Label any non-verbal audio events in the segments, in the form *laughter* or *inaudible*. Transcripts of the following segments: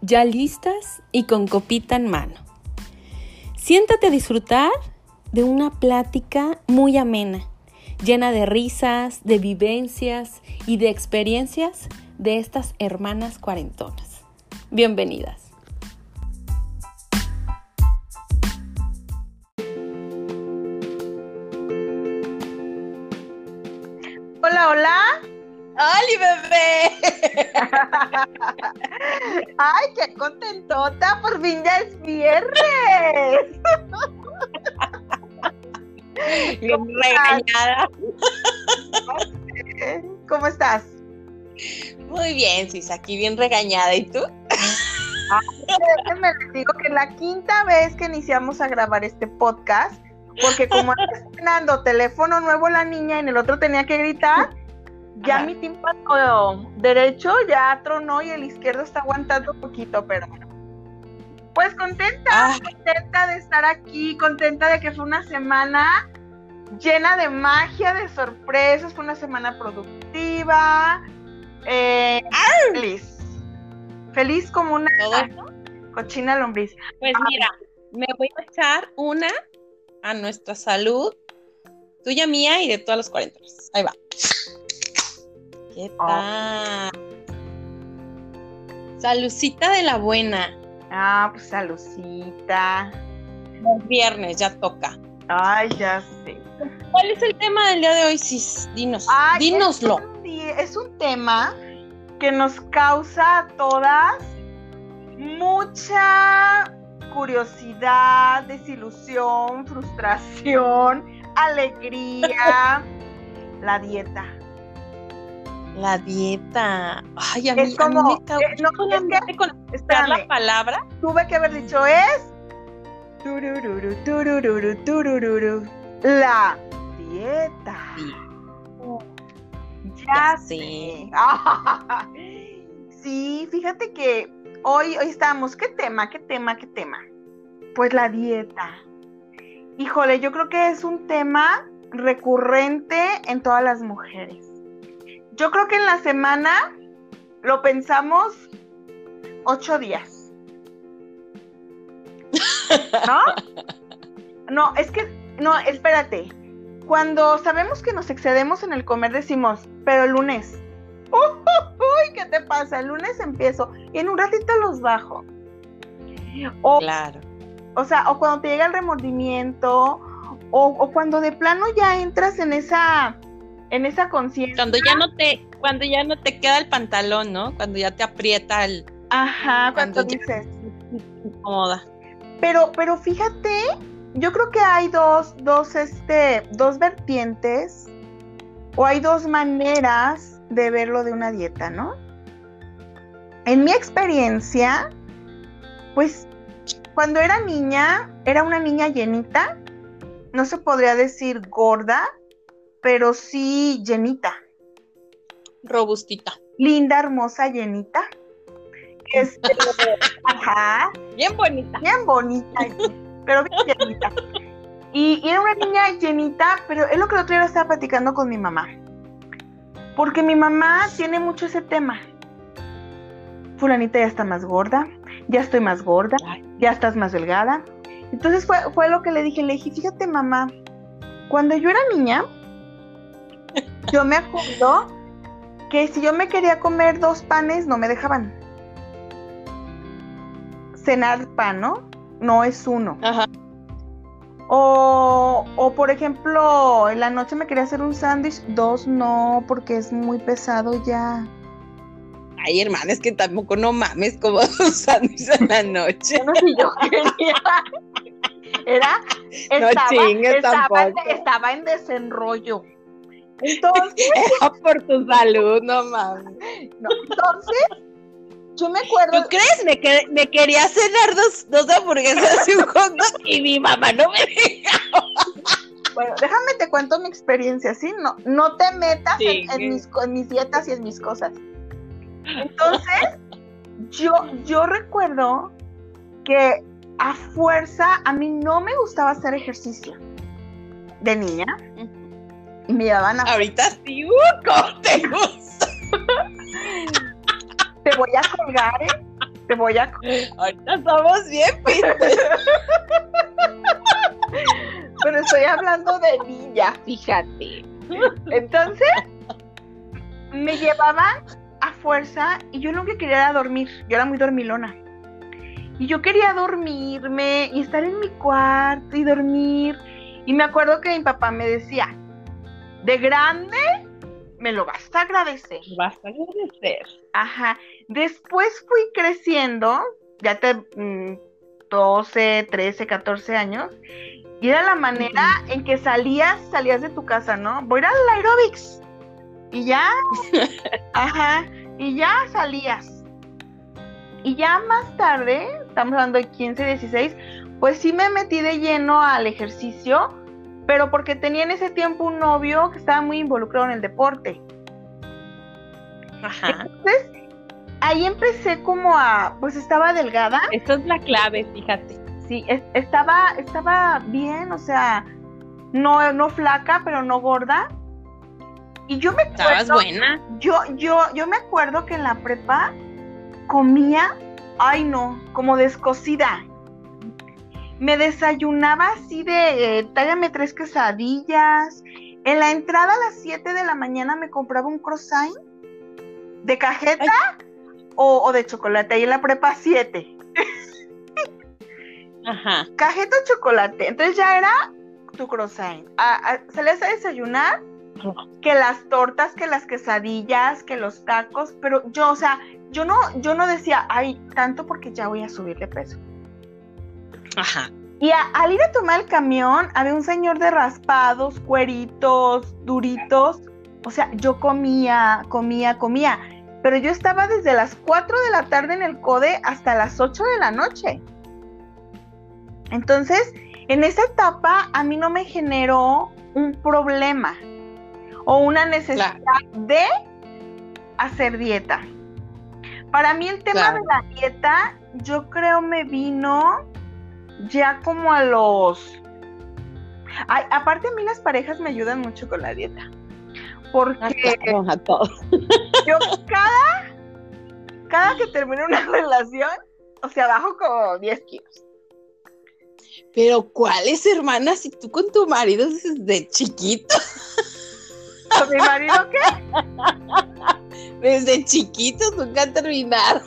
ya listas y con copita en mano. Siéntate a disfrutar de una plática muy amena, llena de risas, de vivencias y de experiencias de estas hermanas cuarentonas. Bienvenidas. ¡Ay, qué contentota! Por fin ya es viernes. *laughs* Bien regañada. ¿Cómo estás? Muy bien, Cis, aquí bien regañada. ¿Y tú? Les digo que la quinta vez que iniciamos a grabar este podcast, porque como está estrenando teléfono nuevo la niña y en el otro tenía que gritar, ya Ajá. mi tímpano derecho ya tronó y el izquierdo está aguantando un poquito, pero. Pues contenta, Ah, contenta de estar aquí, contenta de que fue una semana llena de magia, de sorpresas, fue una semana productiva, eh, feliz, feliz como una todo cochina lombriz. Pues mira, me voy a echar una a nuestra salud, tuya, mía y de todas las cuarentenas. Ahí va. ¿Qué tal? Salucita de la buena. Ah, pues salucita. El viernes ya toca. Ay, ya sé. ¿Cuál es el tema del día de hoy, Cis? Dinos, Ay, dínoslo. Es un tema que nos causa a todas mucha curiosidad, desilusión, frustración, *laughs* alegría. la dieta. La dieta. Ay, a mí, Es a mí como- me causa eh, no, solamente con escuchar Espérame, la palabra. tuve que haber dicho es. turururu, turururu, turururu, La dieta. Ya Ya sé. sé. *laughs* Sí, fíjate que hoy, hoy estamos, ¿qué tema? ¿Qué tema? ¿Qué tema? Pues la dieta. Híjole, yo creo que es un tema recurrente en todas las mujeres. Yo creo que en la semana lo pensamos ocho días. ¿No? No, es que, no, espérate. Cuando sabemos que nos excedemos en el comer decimos, pero el lunes. *laughs* Uy, ¿qué te pasa? El lunes empiezo y en un ratito los bajo. O, Claro. o sea, o cuando te llega el remordimiento, o, o cuando de plano ya entras en esa, en esa conciencia. Cuando ya no te, cuando ya no te queda el pantalón, ¿no? Cuando ya te aprieta el Ajá, cuando dices. incómoda. Pero, pero fíjate, yo creo que hay dos, dos, este, dos vertientes, o hay dos maneras de verlo de una dieta, ¿no? En mi experiencia, pues, cuando era niña, era una niña llenita, no se podría decir gorda, pero sí llenita, Robustita. linda, hermosa, llenita. Este, *laughs* ajá, Bien bonita. bien bonita, *laughs* pero bien llenita. Y, y era una niña llenita, pero es lo que el otro día estaba platicando con mi mamá. Porque mi mamá tiene mucho ese tema. Fulanita ya está más gorda, ya estoy más gorda, ya estás más delgada. Entonces fue, fue lo que le dije, le dije, fíjate mamá, cuando yo era niña, yo me acuerdo que si yo me quería comer dos panes, no me dejaban. Cenar pan, ¿no? No es uno. Ajá. O, o, por ejemplo, en la noche me quería hacer un sándwich, dos no, porque es muy pesado ya. Ay, hermana, es que tampoco no mames como *laughs* dos sándwiches en la noche. No si yo quería. Era, No chingues estaba, en, estaba en desenrollo. Entonces, Era *laughs* por tu salud, no mames. no, entonces, yo me acuerdo, ¿Tú crees? Me, que- me quería cenar dos, dos hamburguesas y un hot dog y mi mamá no me dejaba. bueno, déjame te cuento mi experiencia, ¿sí? No, no te metas en, Sí. mis, co- en mis dietas y en mis cosas. Entonces, yo, yo recuerdo que a fuerza a mí no me gustaba hacer ejercicio de niña me llevaban a Ahorita sí, uh, ¿cómo te gusta? te voy a colgar, ¿eh? Te voy a... Ahorita somos bien pintes. Pero estoy hablando de niña, fíjate. Entonces, me llevaban a fuerza y yo lo que quería era dormir. Yo era muy dormilona. Y yo quería dormirme y estar en mi cuarto y dormir. Y me acuerdo que mi papá me decía, de grande me lo vas a agradecer. Vas a agradecer. Ajá. Después fui creciendo, ya te 12, 13, 14 años, y era la manera en que salías, salías de tu casa, ¿no? Voy a ir al aerobics. Y ya, *laughs* ajá, y ya salías. Y ya más tarde, estamos hablando de 15, 16, pues sí me metí de lleno al ejercicio, pero porque tenía en ese tiempo un novio que estaba muy involucrado en el deporte. Ajá. Entonces, ahí empecé como a, pues estaba delgada. Esta es la clave, fíjate. Sí, es- estaba, estaba bien, o sea, no, no flaca, pero no gorda. Y yo me Estabas acuerdo, buena. yo, yo, yo me acuerdo que en la prepa comía, ay no, como descosida. Me desayunaba así de, eh, tállame tres quesadillas. En la entrada a las 7 de la mañana me compraba un croissant de cajeta o, o de chocolate. Ahí en la prepa 7. Ajá. cajeta o chocolate. Entonces ya era tu croissant. A- a- salías a desayunar, que las tortas, que las quesadillas, que los tacos, pero yo, o sea, yo no, yo no decía, ay, tanto porque ya voy a subir de peso. Ajá. Y a- al ir a tomar el camión, había un señor de raspados, cueritos, duritos. O sea, yo comía, comía, comía. Pero yo estaba desde las 4 de la tarde en el CODE hasta las 8 de la noche. Entonces, en esa etapa a mí no me generó un problema o una necesidad de hacer dieta. Para mí el tema Claro. de la dieta, yo creo me vino ya como a los... Ay, aparte a mí las parejas me ayudan mucho con la dieta. Ah, Porque claro, a todos. yo cada, cada que termino una *laughs* relación, o sea, bajo como 10 kilos. Pero ¿cuáles hermanas? Si tú con tu marido desde chiquito, ¿Con mi marido qué? *laughs* desde chiquitos nunca terminaron.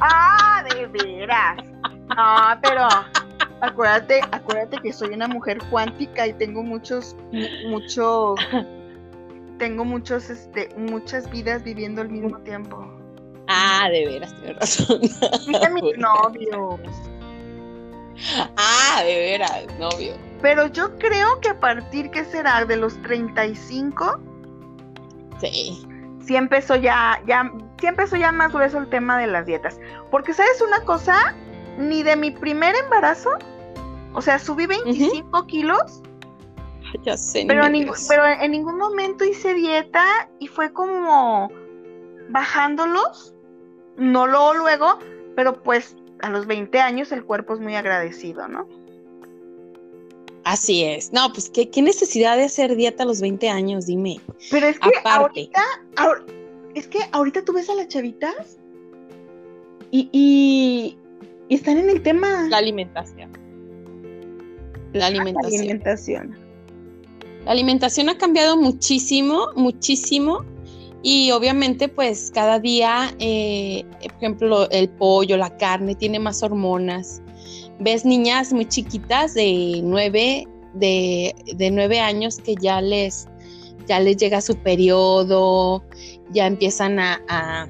Ah, de veras. No, pero *laughs* acuérdate, acuérdate que soy una mujer cuántica y tengo muchos, mu- muchos, tengo muchos, este, muchas vidas viviendo al mismo tiempo. Ah, de veras, tienes razón. Dije mis *laughs* novios. Ah, de veras, novio. Pero yo creo que a partir, ¿qué será? De los 35, Sí. sí empezó ya, ya, sí empezó ya más grueso el tema de las dietas. Porque, ¿sabes una cosa? Ni de mi primer embarazo, o sea, subí 25 kilos, *laughs* Ya sé. pero, en pero en ningún momento hice dieta y fue como bajándolos, no luego, luego, pero pues a los 20 años el cuerpo es muy agradecido, ¿no? Así es. No, pues ¿qué, qué necesidad de hacer dieta a los 20 años, dime. Pero es que Aparte. ahorita, ahor- es que ahorita tú ves a las chavitas y, y, y están en el tema La alimentación. La la alimentación. alimentación. La alimentación ha cambiado muchísimo, muchísimo. Y obviamente, pues cada día, eh, por ejemplo, el pollo, la carne, tiene más hormonas. Ves niñas muy chiquitas de nueve, de, de nueve años que ya les, ya les llega su periodo, ya empiezan a, a,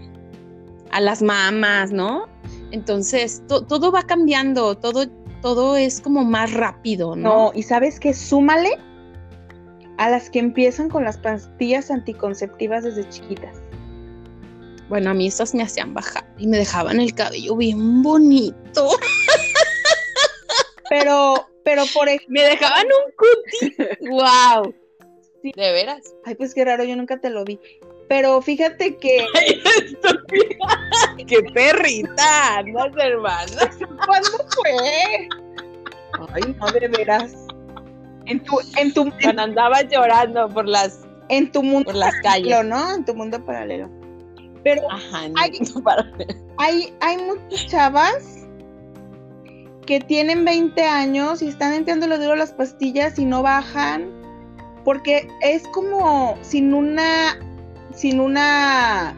a las mamas, ¿no? Entonces, to- todo va cambiando, todo, todo es como más rápido, ¿no? No, y sabes que súmale a las que empiezan con las pastillas anticonceptivas desde chiquitas. Bueno, a mí esas me hacían bajar y me dejaban el cabello bien bonito. Pero, pero por ejemplo, Me dejaban un cuti. ¡Wow! *laughs* Sí. ¿De veras? ay, pues qué raro, yo nunca te lo vi. Pero fíjate que. *laughs* ¡Qué perrita! No, hermana. ¿cuándo fue? Ay, no de veras. En tu, en tu, Cuando andaba llorando por las, en tu mundo por las calles. paralelo, ¿no? En tu mundo paralelo. Pero Ajá, no, para- hay, hay muchas chavas que tienen 20 años y están entiéndole duro las pastillas y no bajan porque es como sin una sin una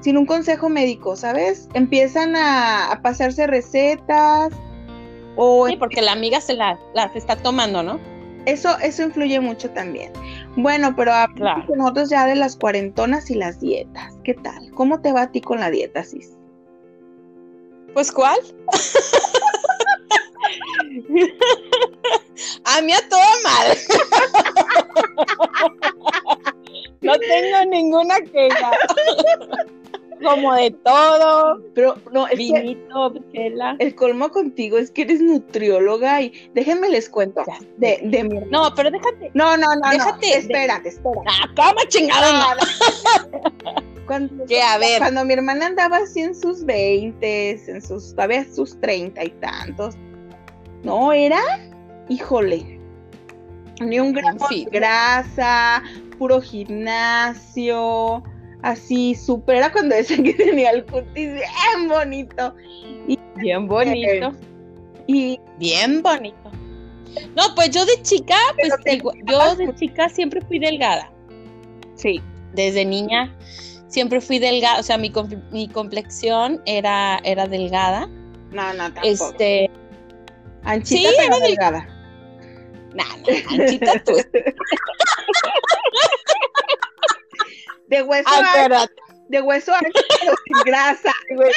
sin un consejo médico, ¿sabes? Empiezan a, a pasarse recetas o Sí, porque la amiga se la, la se está tomando, ¿no? eso eso influye mucho también. Bueno, pero hablamos Claro. nosotros ya de las cuarentonas y las dietas. ¿Qué tal? ¿Cómo te va a ti con la dieta, Cis? Pues ¿cuál? *laughs* *laughs* a mí a toda madre. *laughs* no tengo ninguna queja. *laughs* Como de todo, Pero no, es vinito. El colmo contigo es que eres nutrióloga y déjenme les cuento Ya de, de mi No, pero déjate. No, no, no, Déjate no. Espérate, espérate. Ah, ¿cómo chingado no? Cuando, Que a ver, cuando mi hermana andaba así en sus 20, en sus, todavía sus treinta y tantos, no era, híjole, ni un gramo de grasa, puro gimnasio, así súper, era cuando decían que *laughs* tenía el cutis bien bonito. bien bonito. Y Bien bonito. No, pues yo de chica, pues igual- yo de chica siempre fui delgada. sí, Desde niña siempre fui delgada, o sea, mi, mi complexión era, era delgada. no, no, tampoco. Este, Anchita sí, pero delgada. nah, anchita tú. *laughs* De hueso Ay, ancho, espérate. de hueso ancho, pero sin grasa, *laughs* güey.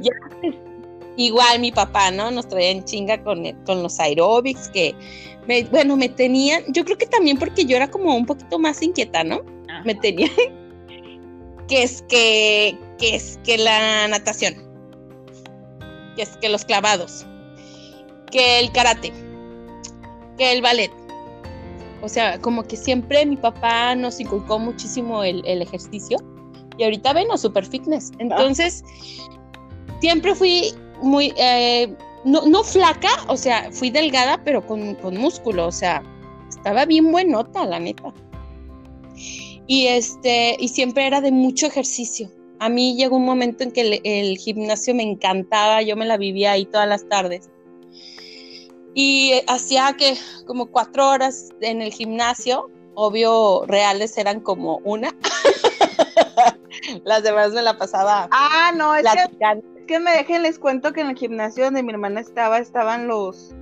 Ya, Igual mi papá, ¿no? Nos traía en chinga con, con los aeróbics que, me- bueno, me tenían, yo creo que también porque yo era como un poquito más inquieta, ¿no? Me tenían que es que, que es que la natación, que es que los clavados, que el karate, que el ballet. O sea, como que siempre mi papá nos inculcó muchísimo el, el ejercicio y ahorita ven, super fitness. Entonces, siempre fui muy, eh, no, no flaca, o sea, fui delgada, pero con, con músculo, o sea, estaba bien buenota, la neta. Y este, y siempre era de mucho ejercicio. A mí llegó un momento en que el, el gimnasio me encantaba, yo me la vivía ahí todas las tardes. Y eh, hacía que como cuatro horas en el gimnasio, obvio, reales eran como una. *laughs* Las demás me la pasaba Ah, no, es que, es que me dejen, les cuento que en el gimnasio donde mi hermana estaba, estaban los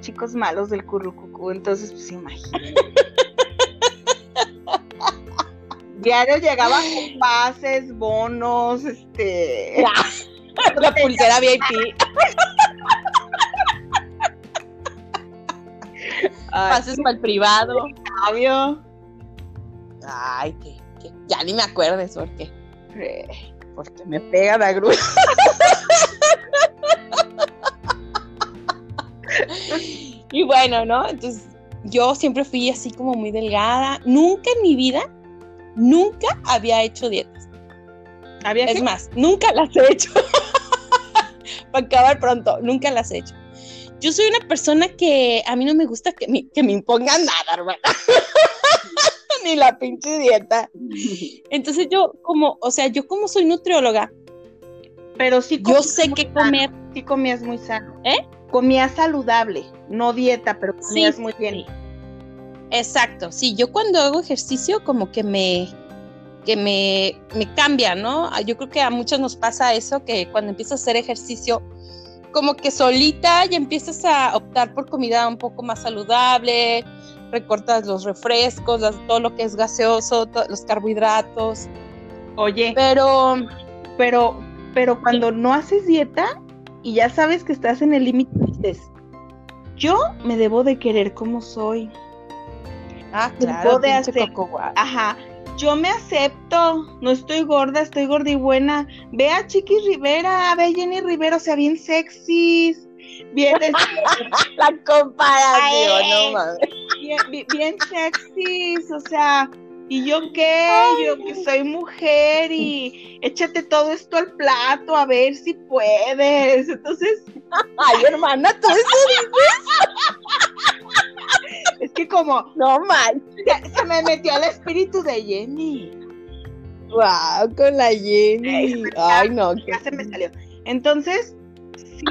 chicos malos del currucucú, entonces, pues imagínate. *laughs* Diario llegaban con *gasps* pases, bonos, este... *laughs* La pulsera VIP. Pases para el privado. sabio. Ay, que, que ya ni me acuerdes porque, Eh, porque me pega la grúa. *laughs* y bueno, ¿no? Entonces, yo siempre fui así como muy delgada. Nunca en mi vida, nunca había hecho dietas. ¿Había Es que- más, nunca las he hecho. *laughs* Para acabar pronto, nunca las he hecho. Yo soy una persona que a mí no me gusta que me, que me impongan nada, hermana. *laughs* Ni la pinche dieta. Entonces yo como, o sea, yo como soy nutrióloga, Pero sí yo sé sano, comer. Sí comías muy sano. ¿Eh? Comías saludable, no dieta, pero comías Sí, muy bien. sí. Exacto, sí, yo cuando hago ejercicio como que me que me, me cambia, ¿no? Ah, Yo creo que a muchos nos pasa eso, que cuando empiezas a hacer ejercicio, como que solita ya empiezas a optar por comida un poco más saludable, recortas los refrescos, todo lo que es gaseoso, los carbohidratos, Oye, pero pero, pero cuando no haces dieta y ya sabes que estás en el límite, dices, yo me debo de querer como soy. Ah, claro, de hacer-. Ajá, yo me acepto, no estoy gorda, estoy gorda y buena. Ve a Chiqui Rivera, ve a Jenny Rivera, o sea, bien sexys, bien, *laughs* este, la comparación, Ay. no mames. bien, bien- sexys, o sea, ¿y yo qué? Yo que soy mujer y échate todo esto al plato a ver si puedes. Entonces, Ay, hermana, tú eso es que como, No mal. se, se me metió el espíritu de Jenny. Wow, con la Jenny. Ay, no. Ya se me salió. Entonces, sí,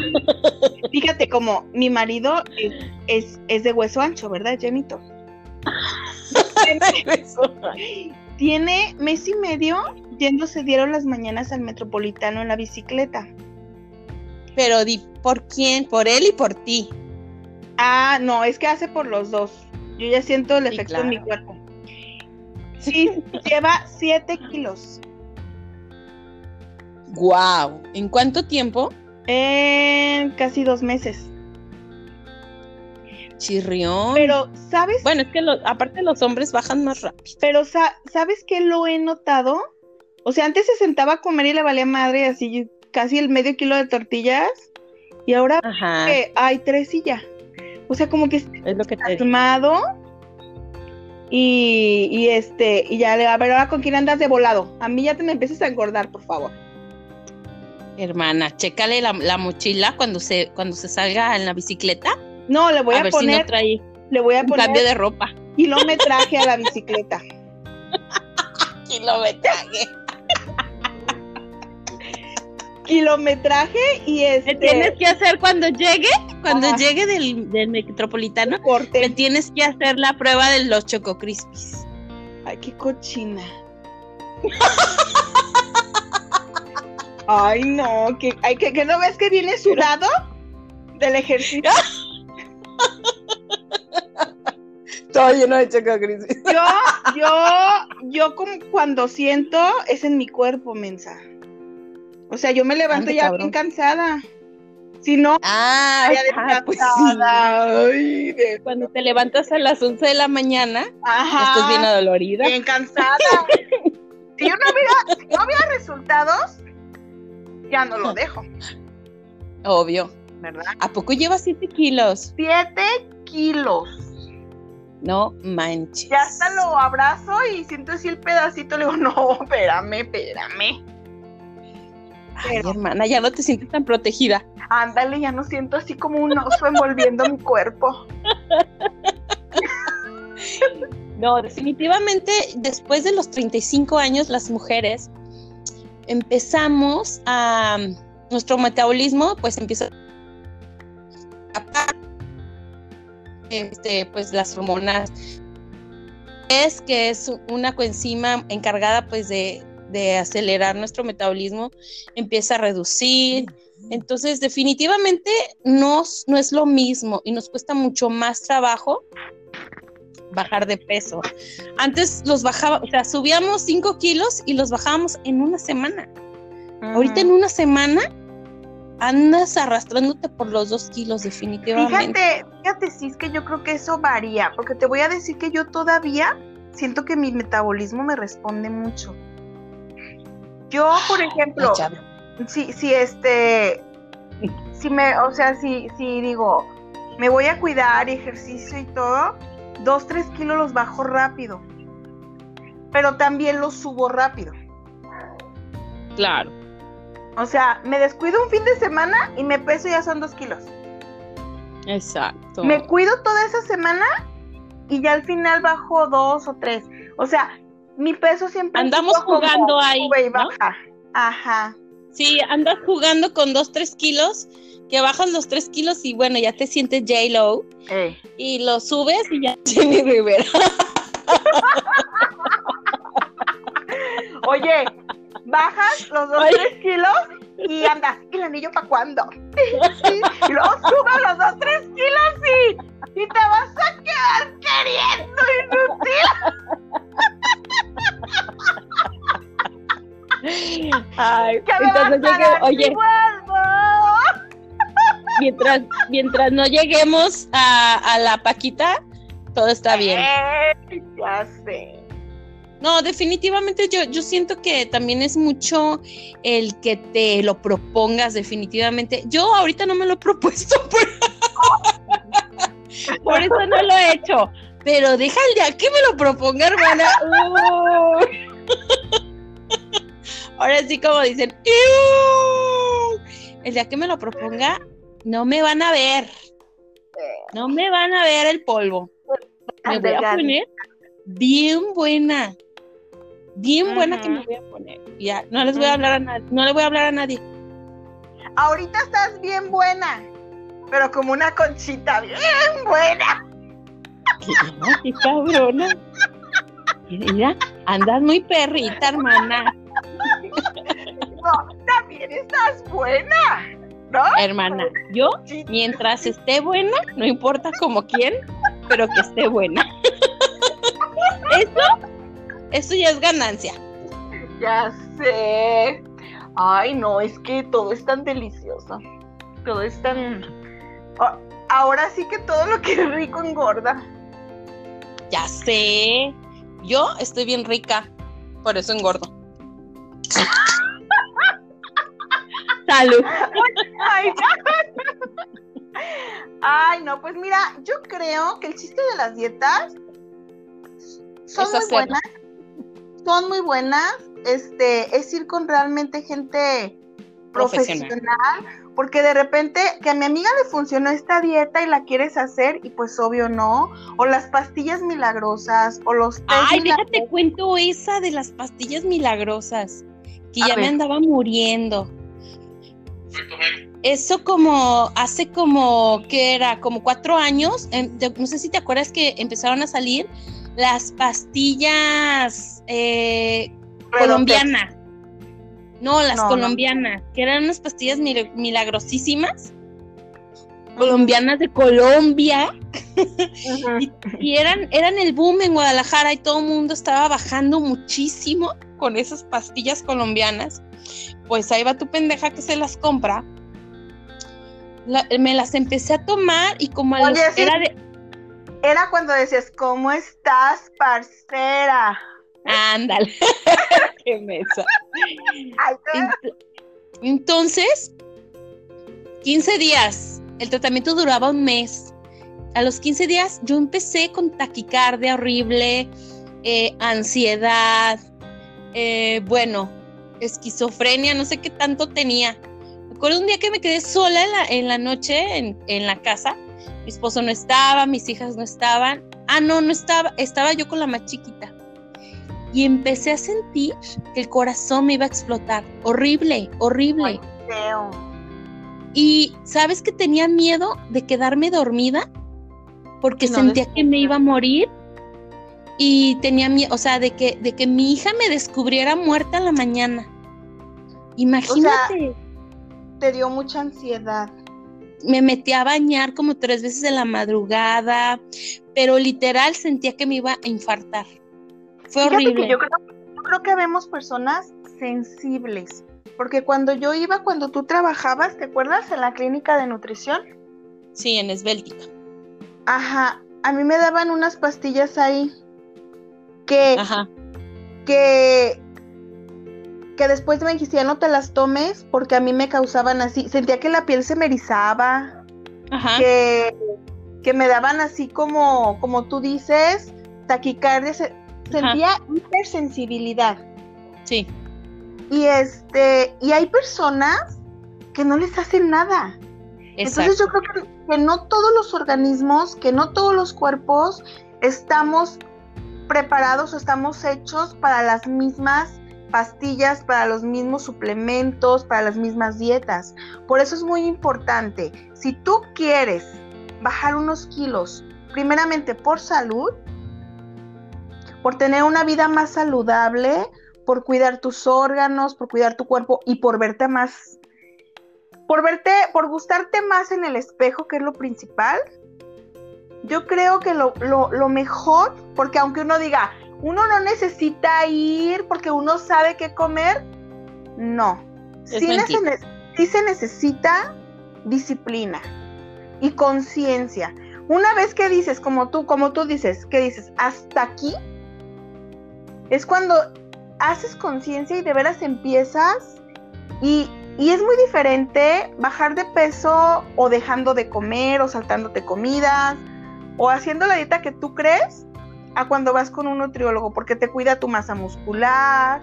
fíjate como mi marido es, es, es de hueso ancho, ¿verdad, Jenito? *laughs* Tiene mes y medio yéndose dieron las mañanas al metropolitano en la bicicleta. Pero di, ¿por quién? Por él y por ti. Ah, no, es que hace por los dos. Yo ya siento el Sí, efecto en mi cuerpo. Sí, lleva 7 kilos. Wow. ¿En cuánto tiempo? En casi dos meses. Chirrión. Pero, ¿sabes? bueno, es que lo- aparte los hombres bajan más rápido. Pero, sa- ¿sabes qué lo he notado? O sea, antes se sentaba a comer y le valía madre así casi el medio kilo de tortillas. Y ahora Ajá. que hay tres y ya. O sea, como que Es lo que. Y, y este, y ya le a ver ahora con quién andas de volado. A mí ya te me empiezas a engordar, por favor. Hermana, chécale la, la mochila cuando se, cuando se salga en la bicicleta. No, le voy a, a, ver si poner, no trae le voy a un poner cambio de ropa. kilometraje a la bicicleta. *laughs* Kilometraje. Kilometraje y este ¿Qué tienes que hacer cuando llegue? Cuando Ajá. llegue del, del metropolitano, corte. tienes que hacer la prueba de los Choco Crispies. Ay, qué cochina. Ay, no, que, ay, que, que no ves que viene sudado del ejercicio. *laughs* Todo lleno de Choco. Yo, yo, yo como cuando siento es en mi cuerpo, mensa. O sea, yo me levanto Ande, ya cabrón. bien cansada. Si no, Ah, ya *laughs* ah, pues sí. descansada. Ay, de- Cuando te levantas a las 11 de la mañana, Ajá. estás bien adolorida. bien cansada. *laughs* si yo no hubiera, si no hubiera resultados, ya no lo dejo, Obvio. ¿verdad? ¿A poco llevas 7 kilos? Siete kilos. No manches. Ya hasta lo abrazo y siento así el pedacito. Le digo, no, espérame, espérame. Ay, hermana, ya no te sientes tan protegida. Ándale, ya no siento así como un oso envolviendo mi cuerpo. *laughs* No, definitivamente después de los 35 años las mujeres empezamos a nuestro metabolismo pues empieza a este pues las hormonas es que es una coenzima encargada pues de, de acelerar nuestro metabolismo empieza a reducir entonces definitivamente no, no es lo mismo y nos cuesta mucho más trabajo bajar de peso. Antes los bajaba, o sea, subíamos 5 kilos y los bajábamos en una semana. Ahorita en una semana andas arrastrándote por los 2 kilos, definitivamente. Fíjate, fíjate, sí, es que yo creo que eso varía, porque te voy a decir que yo todavía siento que mi metabolismo me responde mucho. Yo, por ejemplo, si, si este, si me, o sea, si, si digo, me voy a cuidar y ejercicio y todo, dos, tres kilos los bajo rápido. Pero también los subo rápido. Claro. O sea, me descuido un fin de semana y me peso y ya son dos kilos. Exacto. Me cuido toda esa semana y ya al final bajo dos o tres. O sea, mi peso siempre Andamos como jugando ahí, sube y ¿no? baja. Ajá. Sí, andas jugando con 2, 3 kilos, que bajas los 3 kilos y bueno, ya te sientes J-Lo Ey. y lo subes y ya *laughs* Jenny Rivera. Oye, bajas los dos, tres kilos y andas. ¿Y el anillo para cuándo? *laughs* y luego subes los dos, tres kilos y, y te vas a quedar queriendo inútil. Ay, entonces dar si oye, *laughs* mientras, mientras no lleguemos a, a la Paquita, todo está bien. Eh, ya sé. No, definitivamente yo, yo siento que también es mucho el que te lo propongas, definitivamente. Yo ahorita no me lo he *laughs* propuesto, por, por eso no lo he hecho. Pero deja el día que me lo proponga, hermana. *laughs* Uy. Ahora sí, como dicen, "Iu". el día que me lo proponga, no me van a ver. No me van a ver el polvo. me voy a poner bien buena. Bien buena que me voy a poner. Ya, no les voy a hablar a nadie. No le voy a hablar a nadie. Ahorita estás bien buena, pero como una conchita bien buena. ¿Qué, cabrona? Mira, andas muy perrita, hermana. No, también estás buena, ¿no? Hermana, yo, mientras esté buena, no importa como quién, pero que esté buena. *laughs* Eso, eso ya es ganancia. Ya sé. Ay, no, es que todo es tan delicioso. Todo es tan... Ahora sí que todo lo que es rico engorda. Ya sé. Yo estoy bien rica, por eso engordo. *laughs* Salud. Ay, Ay, no, pues mira, yo creo que el chiste de las dietas son muy buenas. Son muy buenas. Este, es ir con realmente gente profesional. porque de repente que a mi amiga le funcionó esta dieta y la quieres hacer y pues obvio no, o las pastillas milagrosas, o los Ay, déjate cuento esa de las pastillas milagrosas, que ya me andaba muriendo. Eso como hace como que era como cuatro años, no sé si te acuerdas que empezaron a salir las pastillas eh, colombianas. No, las colombianas, que eran unas pastillas milagrosísimas. Colombianas de Colombia. *laughs* y, eran, eran el boom en Guadalajara y todo el mundo estaba bajando muchísimo con esas pastillas colombianas. Pues ahí va tu pendeja que se las compra. me las empecé a tomar y como a era de era cuando decías, ¿cómo estás, parcera? Ándale, *laughs* qué mesa. Entonces, 15 días. El tratamiento duraba un mes. A los 15 días yo empecé con taquicardia horrible, eh, ansiedad, eh, bueno, esquizofrenia, no sé qué tanto tenía. Me acuerdo un día que me quedé sola en la, en la noche en, en la casa mi esposo no estaba, mis hijas no estaban. Ah, no, no estaba, estaba yo con la más chiquita. Y empecé a sentir que el corazón me iba a explotar. Horrible, horrible. Y sabes que tenía miedo de quedarme dormida porque sentía que me iba a morir y tenía miedo, o sea, de que, de que mi hija me descubriera muerta en la mañana. Imagínate. te dio mucha ansiedad me metí a bañar como tres veces en la madrugada, pero literal sentía que me iba a infartar. Fue horrible. yo, creo, que vemos personas sensibles, porque cuando yo iba, cuando tú trabajabas, ¿te acuerdas en la clínica de nutrición? Sí, en Esbéltica. Ajá, a mí me daban unas pastillas ahí que, Ajá. que que después me dijiste, ya no te las tomes porque a mí me causaban así, sentía que la piel se me erizaba, Que, que me daban así como, como tú dices, taquicardia, sentía hipersensibilidad. Sí. Y este, y hay personas que no les hacen nada. Entonces yo creo que, que no todos los organismos, que no todos los cuerpos estamos preparados o estamos hechos para las mismas pastillas para los mismos suplementos, para las mismas dietas. Por eso es muy importante, si tú quieres bajar unos kilos, primeramente por salud, por tener una vida más saludable, por cuidar tus órganos, por cuidar tu cuerpo y por verte más, por verte, por gustarte más en el espejo, que es lo principal, yo creo que lo, lo mejor, porque aunque uno diga, uno no necesita ir porque uno sabe qué comer. No. Sí, se necesita disciplina y conciencia. Una vez que dices, como tú, como tú dices, que dices, hasta aquí, es cuando haces conciencia y de veras empiezas y, y, es muy diferente bajar de peso o dejando de comer o saltándote comidas o haciendo la dieta que tú crees a cuando vas con un nutriólogo, porque te cuida tu masa muscular,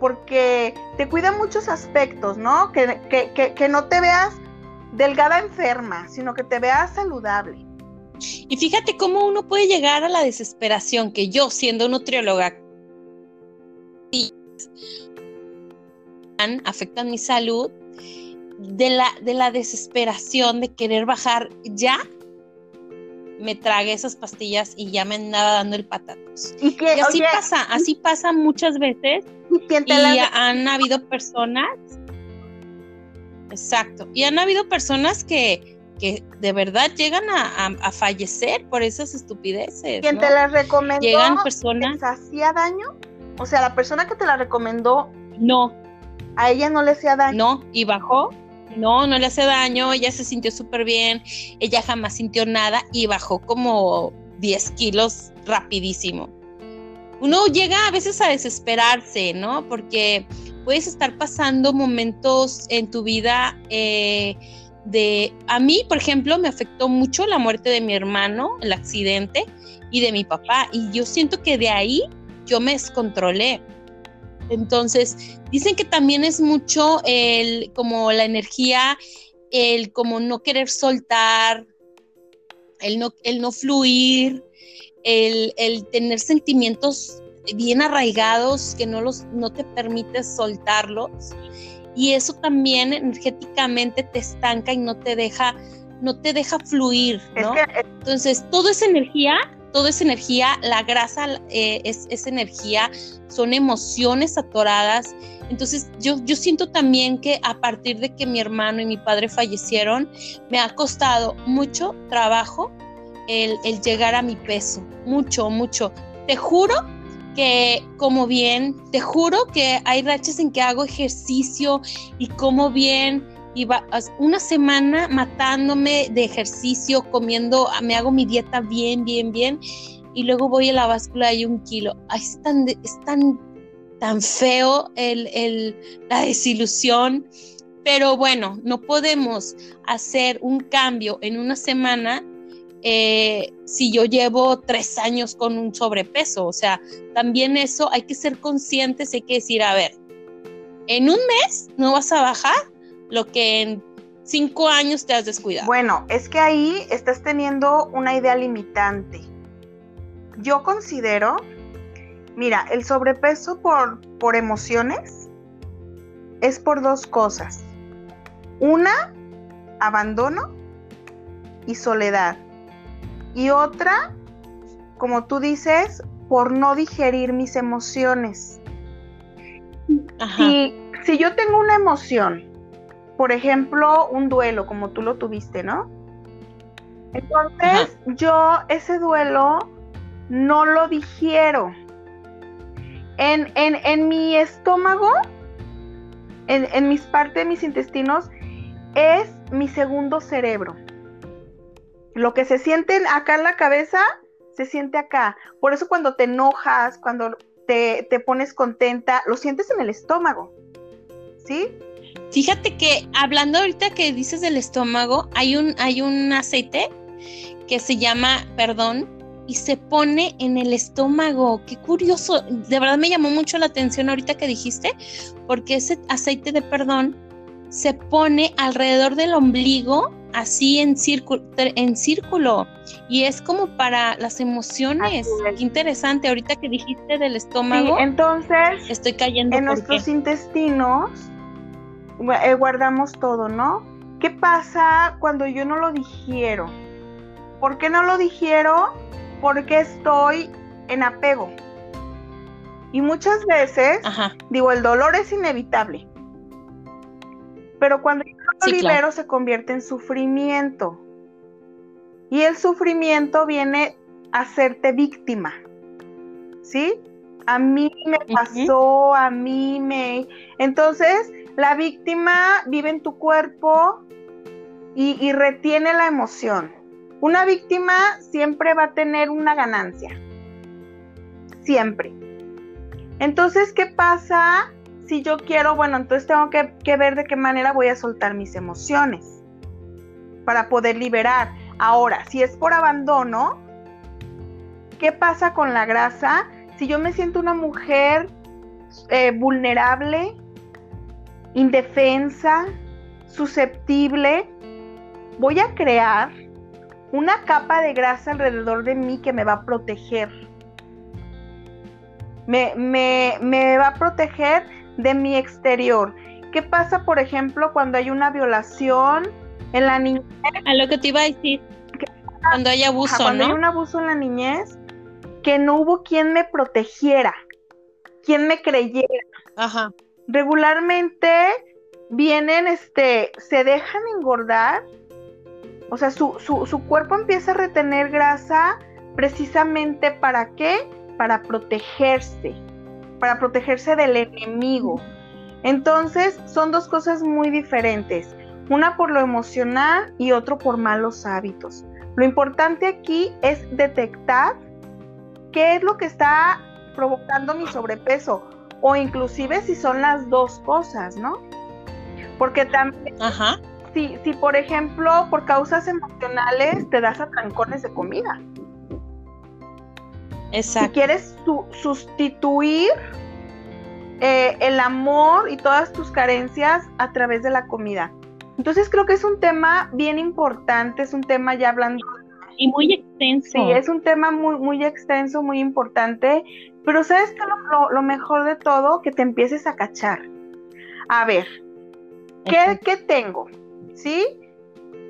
porque te cuida muchos aspectos, ¿no? Que, no te veas delgada enferma, sino que te veas saludable. Y fíjate cómo uno puede llegar a la desesperación, que yo siendo nutrióloga, afectan mi salud, de la, de la desesperación de querer bajar ya, me tragué esas pastillas y ya me andaba dando el patatos. Y, así pasa, así pasa muchas veces. Y, han habido personas, exacto, y han habido personas que, que de verdad llegan a, fallecer por esas estupideces. ¿Quién te las recomendó? Llegan personas. hacía daño? O sea, la persona que te la recomendó. No. A ella no le hacía daño. No, y bajó. No, no le hace daño. Ella se sintió súper bien. Ella jamás sintió nada y bajó como 10 kilos rapidísimo. Uno llega a veces a desesperarse, ¿no? Porque puedes estar pasando momentos en tu vida. Eh, de, a mí, por ejemplo, me afectó mucho la muerte de mi hermano, el accidente, y de mi papá. Y yo siento que de ahí yo me descontrolé. Entonces, dicen que también es mucho el, como la energía, el como no querer soltar, el no, el no fluir, el, el tener sentimientos bien arraigados que no, los, no te permite soltarlos y eso también energéticamente te estanca y no te deja, no te deja fluir, ¿no? Entonces, toda esa energía, toda esa energía, la grasa eh, es, energía, son emociones atoradas. Entonces, yo, yo siento también que a partir de que mi hermano y mi padre fallecieron, me ha costado mucho trabajo el, el llegar a mi peso, mucho, mucho. Te juro que como bien, te juro que hay rachas en que hago ejercicio y como bien, iba una semana matándome de ejercicio, comiendo, me hago mi dieta bien, bien, bien, y luego voy a la báscula y un kilo. Es tan, es tan, tan feo el, el, la desilusión, pero bueno, no podemos hacer un cambio en una semana eh, si yo llevo tres años con un sobrepeso. O sea, también eso hay que ser conscientes, hay que decir, a ver, en un mes no vas a bajar lo que en cinco años te has descuidado. Bueno, es que ahí estás teniendo una idea limitante. Yo considero, mira, el sobrepeso por, por emociones es por dos cosas. Una, abandono y soledad y otra, como tú dices, por no digerir mis emociones. Si, si yo tengo una emoción, por ejemplo, un duelo, como tú lo tuviste, ¿no? Entonces, yo ese duelo no lo digiero. En, en, mi estómago, en, en mis partes de mis intestinos, es mi segundo cerebro. Lo que se siente acá en la cabeza, se siente acá. Por eso cuando te enojas, cuando te, pones contenta, lo sientes en el estómago. ¿Sí? Fíjate que hablando ahorita que dices del estómago, hay un, hay un aceite que se llama perdón y se pone en el estómago. Qué curioso. De verdad me llamó mucho la atención ahorita que dijiste, porque ese aceite de perdón se pone alrededor del ombligo así en círculo, en círculo y es como para las emociones. Qué interesante, ahorita que dijiste del estómago. entonces, estoy cayendo en nuestros intestinos eh, guardamos todo, ¿no? ¿Qué pasa cuando yo no lo digiero? ¿Por qué no lo digiero? Porque estoy en apego. Y muchas veces, digo, el dolor es inevitable. Pero cuando yo lo libero se convierte en sufrimiento. Y el sufrimiento viene a hacerte víctima. ¿Sí? A mí me pasó, a mí me... Entonces, la víctima vive en tu cuerpo y, retiene la emoción. Una víctima siempre va a tener una ganancia. Siempre. Entonces, ¿qué pasa si yo quiero, bueno, entonces tengo que, ver de qué manera voy a soltar mis emociones para poder liberar. Ahora, si es por abandono, ¿qué pasa con la grasa? Si yo me siento una mujer eh, vulnerable, indefensa, susceptible, voy a crear una capa de grasa alrededor de mí que me va a proteger. Me, me, va a proteger de mi exterior. ¿Qué pasa, por ejemplo, cuando hay una violación en la niñez? A lo que te iba a decir. Cuando hay abuso, cuando hay un abuso en la niñez, que no hubo quien me protegiera, quien me creyera. Ajá. Regularmente vienen, este, se dejan engordar, o sea, su, su, su cuerpo empieza a retener grasa precisamente para qué? Para protegerse, para protegerse del enemigo. Entonces, son dos cosas muy diferentes, una por lo emocional y otro por malos hábitos. Lo importante aquí es detectar qué es lo que está provocando mi sobrepeso o inclusive si son las dos cosas, ¿no? Porque también, Si, si por ejemplo por causas emocionales te das atrancones de comida. Exacto. Si quieres sustituir eh, el amor y todas tus carencias a través de la comida. Entonces creo que es un tema bien importante, es un tema ya hablando y muy extenso. Sí, es un tema muy, muy extenso, muy importante, pero ¿sabes qué lo, lo, mejor de todo? Que te empieces a cachar. A ver, ¿qué, ¿qué tengo? ¿Sí?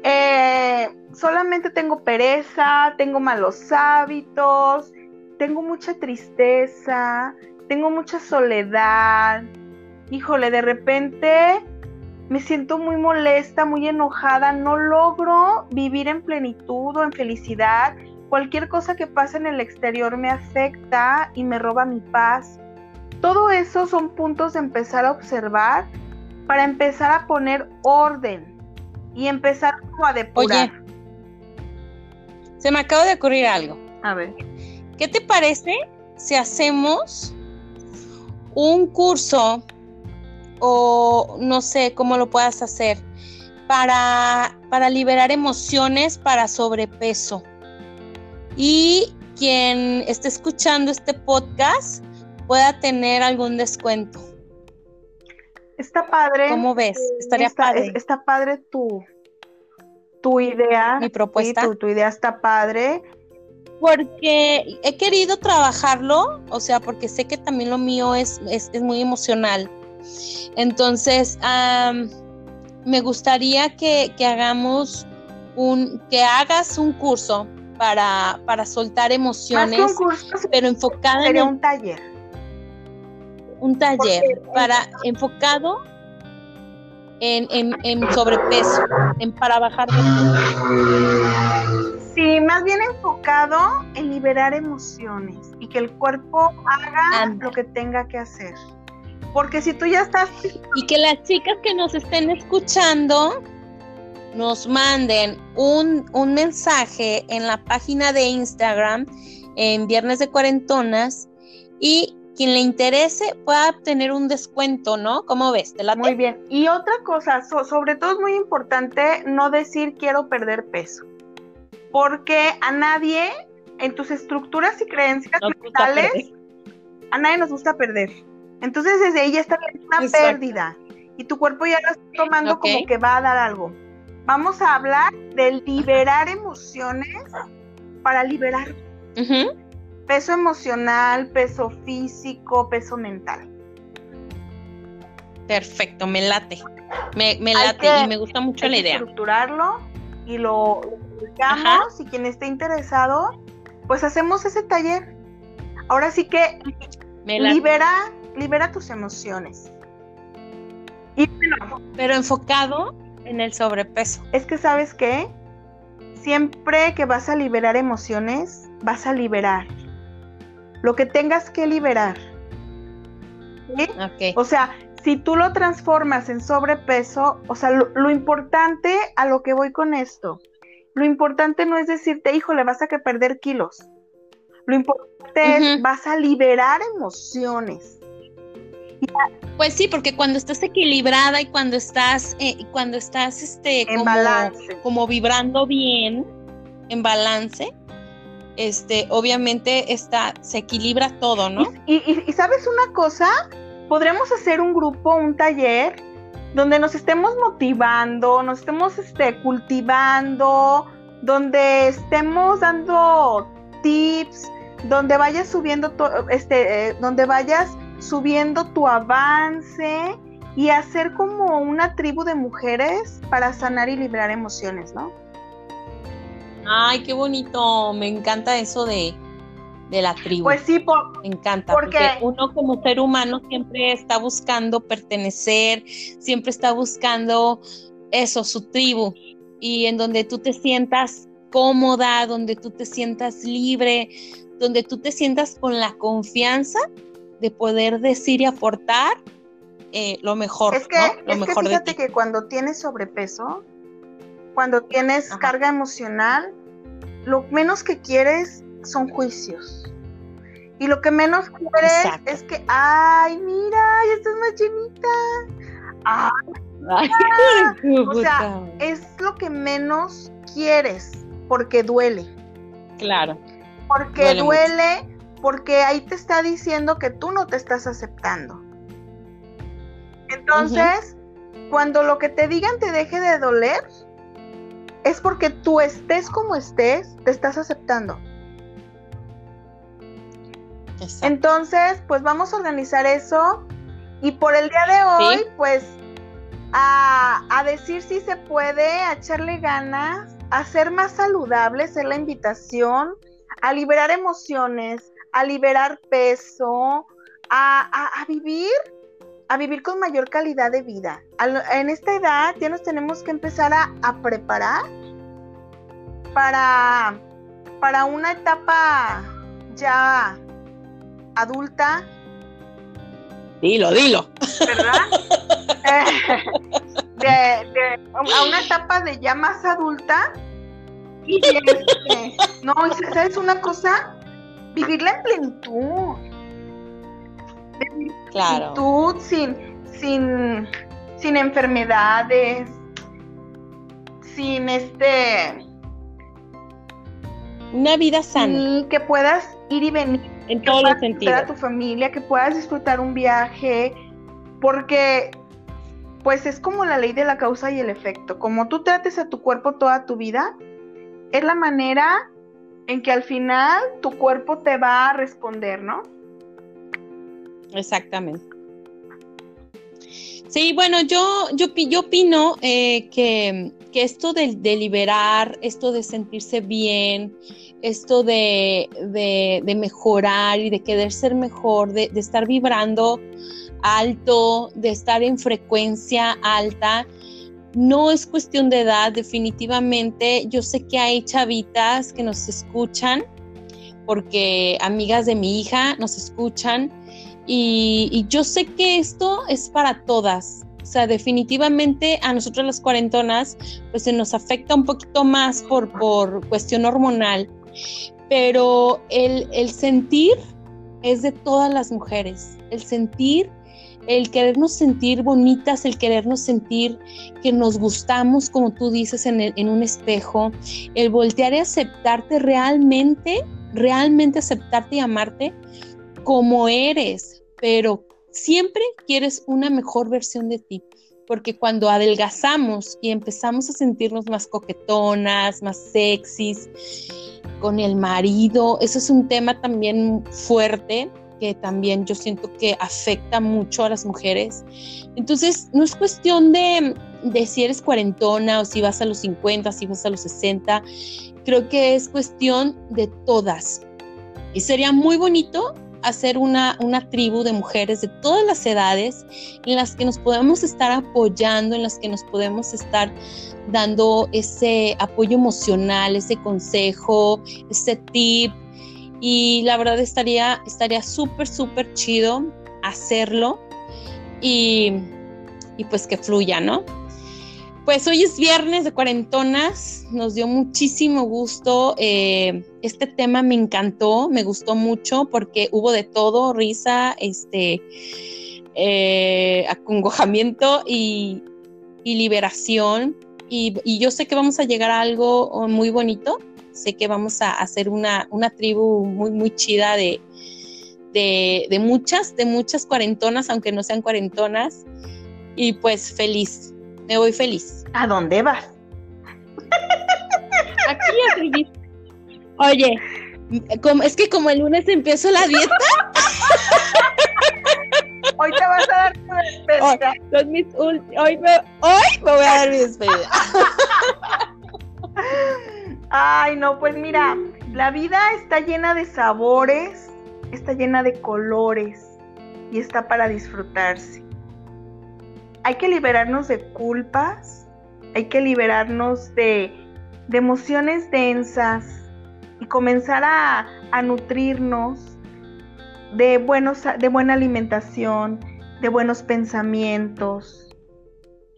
Eh, solamente tengo pereza, tengo malos hábitos, tengo mucha tristeza, tengo mucha soledad. Híjole, de repente me siento muy molesta, muy enojada, no logro vivir en plenitud o en felicidad. Cualquier cosa que pasa en el exterior me afecta y me roba mi paz. Todo eso son puntos de empezar a observar para empezar a poner orden y empezar a depurar. Oye, se me acaba de ocurrir algo. A ver. ¿Qué te parece si hacemos un curso o no sé cómo lo puedas hacer para, para liberar emociones para sobrepeso. Y quien esté escuchando este podcast pueda tener algún descuento. Está padre. ¿Cómo ves? Estaría padre. Está padre tu, tu idea. Mi propuesta. tu, idea está padre. Porque he querido trabajarlo, o sea, porque sé que también lo mío es, es, es muy emocional. Entonces, me gustaría que, hagamos un, que hagas un curso para, para soltar emociones, pero enfocado en un taller. Un taller para enfocado en, en, sobrepeso, en para bajar de Sí, más bien enfocado en liberar emociones y que el cuerpo haga lo que tenga que hacer. Porque si tú ya estás... Y que las chicas que nos estén escuchando nos manden un, mensaje en la página de Instagram en Viernes de Cuarentonas y quien le interese pueda obtener un descuento, ¿no? ¿Cómo ves? ¿Te Muy bien. Y otra cosa, sobre todo es muy importante no decir quiero perder peso. Porque a nadie, en tus estructuras y creencias mentales, a nadie nos gusta perder. Entonces desde ahí ya está una pérdida y tu cuerpo ya lo está tomando como que va a dar algo. Vamos a hablar de liberar emociones para liberar peso emocional, peso físico, peso mental. Perfecto, me late. Me, late y me gusta mucho la idea. Estructurarlo y lo publicamos y quien esté interesado, pues hacemos ese taller. Ahora sí que libera libera tus emociones. Y pero enfocado en el sobrepeso. Es que sabes que siempre que vas a liberar emociones, vas a liberar lo que tengas que liberar. O sea, si tú lo transformas en sobrepeso, o sea, lo, importante a lo que voy con esto, lo importante no es decirte, hijo, le vas a que perder kilos. Lo importante es, vas a liberar emociones. Pues sí, porque cuando estás equilibrada y cuando estás, eh, cuando estás este, en como, balance. como vibrando bien, en balance, este, obviamente está, se equilibra todo, ¿no? Y, sabes una cosa, podremos hacer un grupo, un taller, donde nos estemos motivando, nos estemos este, cultivando, donde estemos dando tips, donde vayas subiendo, este, eh, donde vayas subiendo tu avance y hacer como una tribu de mujeres para sanar y liberar emociones, ¿no? Ay, qué bonito, me encanta eso de, de la tribu. Pues sí, me encanta, porque, uno como ser humano siempre está buscando pertenecer, siempre está buscando eso, su tribu, y en donde tú te sientas cómoda, donde tú te sientas libre, donde tú te sientas con la confianza de poder decir y aportar eh, lo mejor, es que, Lo es mejor que fíjate que cuando tienes sobrepeso, cuando tienes carga emocional, lo menos que quieres son juicios. Y lo que menos quieres es que, ay, mira, ya estás más llenita. Ay, *laughs* o sea, es lo que menos quieres porque duele. Claro. Porque duele, porque ahí te está diciendo que tú no te estás aceptando. Entonces, cuando lo que te digan te deje de doler, es porque tú estés como estés, te estás aceptando. Entonces, pues vamos a organizar eso y por el día de hoy, pues a, a, decir si se puede, a echarle ganas, a ser más saludables, es la invitación, a liberar emociones, a liberar peso, a, a, vivir, a vivir con mayor calidad de vida. en esta edad ya nos tenemos que empezar a, a preparar para, para una etapa ya adulta. Dilo, dilo. ¿Verdad? *laughs* de, a una etapa de ya más adulta. Y este, no, ¿sabes una cosa? Vivirla en plenitud. claro. Plenitud, sin, sin, sin enfermedades, sin este una vida sana. Que puedas ir y venir. En todos los sentidos. a tu familia, que puedas disfrutar un viaje, porque pues es como la ley de la causa y el efecto. Como tú trates a tu cuerpo toda tu vida, es la manera en que al final tu cuerpo te va a responder, ¿no? Exactamente. Sí, bueno, yo, yo, yo opino eh, que, esto de, de, liberar, esto de sentirse bien, esto de, de, mejorar y de querer ser mejor, de, estar vibrando alto, de estar en frecuencia alta, no es cuestión de edad, definitivamente. Yo sé que hay chavitas que nos escuchan, porque amigas de mi hija nos escuchan, y, yo sé que esto es para todas. O sea, definitivamente a nosotros las cuarentonas, pues se nos afecta un poquito más por, por cuestión hormonal, pero el, el sentir es de todas las mujeres, el sentir el querernos sentir bonitas, el querernos sentir que nos gustamos, como tú dices, en, un espejo, el voltear y aceptarte realmente, realmente aceptarte y amarte como eres, pero siempre quieres una mejor versión de ti, porque cuando adelgazamos y empezamos a sentirnos más coquetonas, más sexys, con el marido, eso es un tema también fuerte que también yo siento que afecta mucho a las mujeres. Entonces, no es cuestión de, de si eres cuarentona o si vas a los 50, si vas a los 60, creo que es cuestión de todas. Y sería muy bonito hacer una, una tribu de mujeres de todas las edades en las que nos podemos estar apoyando, en las que nos podemos estar dando ese apoyo emocional, ese consejo, ese tip. Y la verdad estaría estaría súper, súper chido hacerlo y, y pues que fluya, ¿no? Pues hoy es viernes de cuarentonas, nos dio muchísimo gusto. Eh, este tema me encantó, me gustó mucho porque hubo de todo, risa, este, eh, acongojamiento y, liberación. Y, yo sé que vamos a llegar a algo muy bonito. Sé que vamos a hacer una, una tribu muy, muy chida de, de, de muchas, de muchas cuarentonas, aunque no sean cuarentonas. Y pues feliz, me voy feliz. ¿A dónde vas? Aquí, Oye, es que como el lunes empiezo la dieta. *laughs* Hoy te vas a dar tu despedida. Hoy, hoy, me, hoy me voy a dar mi despedida. *laughs* Ay, no, pues mira, la vida está llena de sabores, está llena de colores y está para disfrutarse. Hay que liberarnos de culpas, hay que liberarnos de, emociones densas y comenzar a, a nutrirnos de, buenos, de buena alimentación, de buenos pensamientos.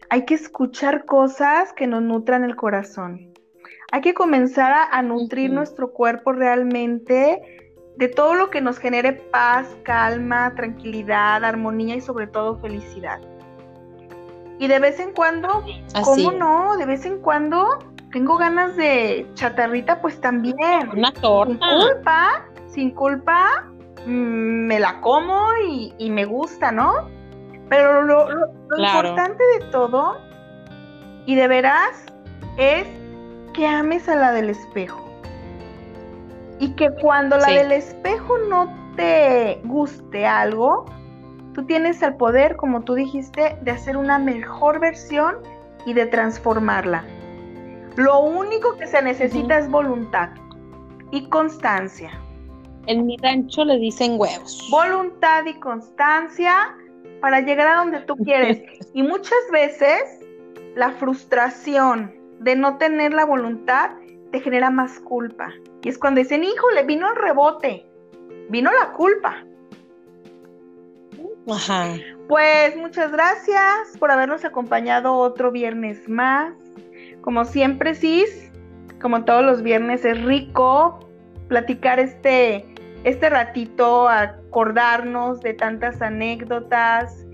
Hay que escuchar cosas que nos nutran el corazón. Hay que comenzar a, nutrir nuestro cuerpo realmente de todo lo que nos genere paz, calma, tranquilidad, armonía y sobre todo felicidad. Y de vez en cuando, ¿cómo no? De vez en cuando tengo ganas de chatarrita, pues también. Una torta. Sin culpa, sin culpa, Mm, me la como y, me gusta, ¿no? Pero lo, importante de todo, y de veras, es que ames a la del espejo. Y que cuando la del espejo no te guste algo, tú tienes el poder, como tú dijiste, de hacer una mejor versión y de transformarla. Lo único que se necesita es voluntad y constancia. En mi rancho le dicen huevos. Voluntad y constancia para llegar a donde tú quieres. *laughs* y muchas veces la frustración de no tener la voluntad te genera más culpa. Y es cuando dicen, híjole, vino el rebote, vino la culpa. Ajá. Pues muchas gracias por habernos acompañado otro viernes más. Como siempre, Cis, como todos los viernes, es rico platicar este este ratito, acordarnos de tantas anécdotas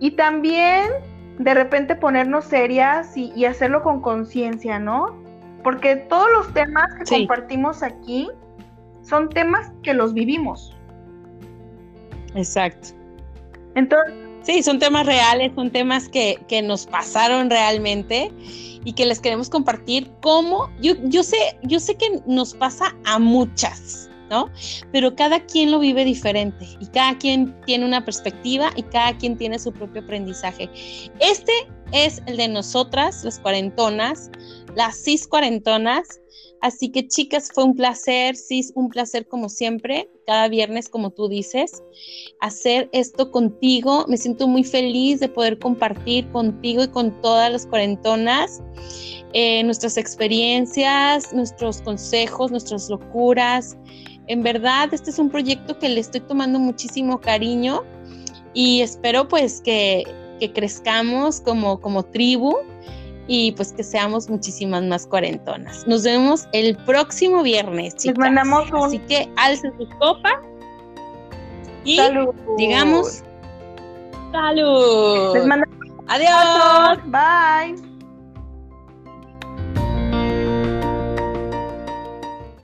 y también de repente ponernos serias y, hacerlo con conciencia, ¿no? Porque todos los temas que compartimos aquí son temas que los vivimos. Exacto. Entonces. Sí, son temas reales, son temas que, que nos pasaron realmente y que les queremos compartir cómo, yo, yo sé, yo sé que nos pasa a muchas, ¿no? Pero cada quien lo vive diferente y cada quien tiene una perspectiva y cada quien tiene su propio aprendizaje. Este es el de nosotras, las cuarentonas, las cis cuarentonas. Así que chicas, fue un placer, cis, un placer como siempre, cada viernes como tú dices, hacer esto contigo. Me siento muy feliz de poder compartir contigo y con todas las cuarentonas eh, nuestras experiencias, nuestros consejos, nuestras locuras, en verdad, este es un proyecto que le estoy tomando muchísimo cariño y espero pues que, crezcamos como, como tribu y pues que seamos muchísimas más cuarentonas. Nos vemos el próximo viernes, chicas. Les mandamos un... Así que alcen su copa y digamos salud. Les Adiós. Bye.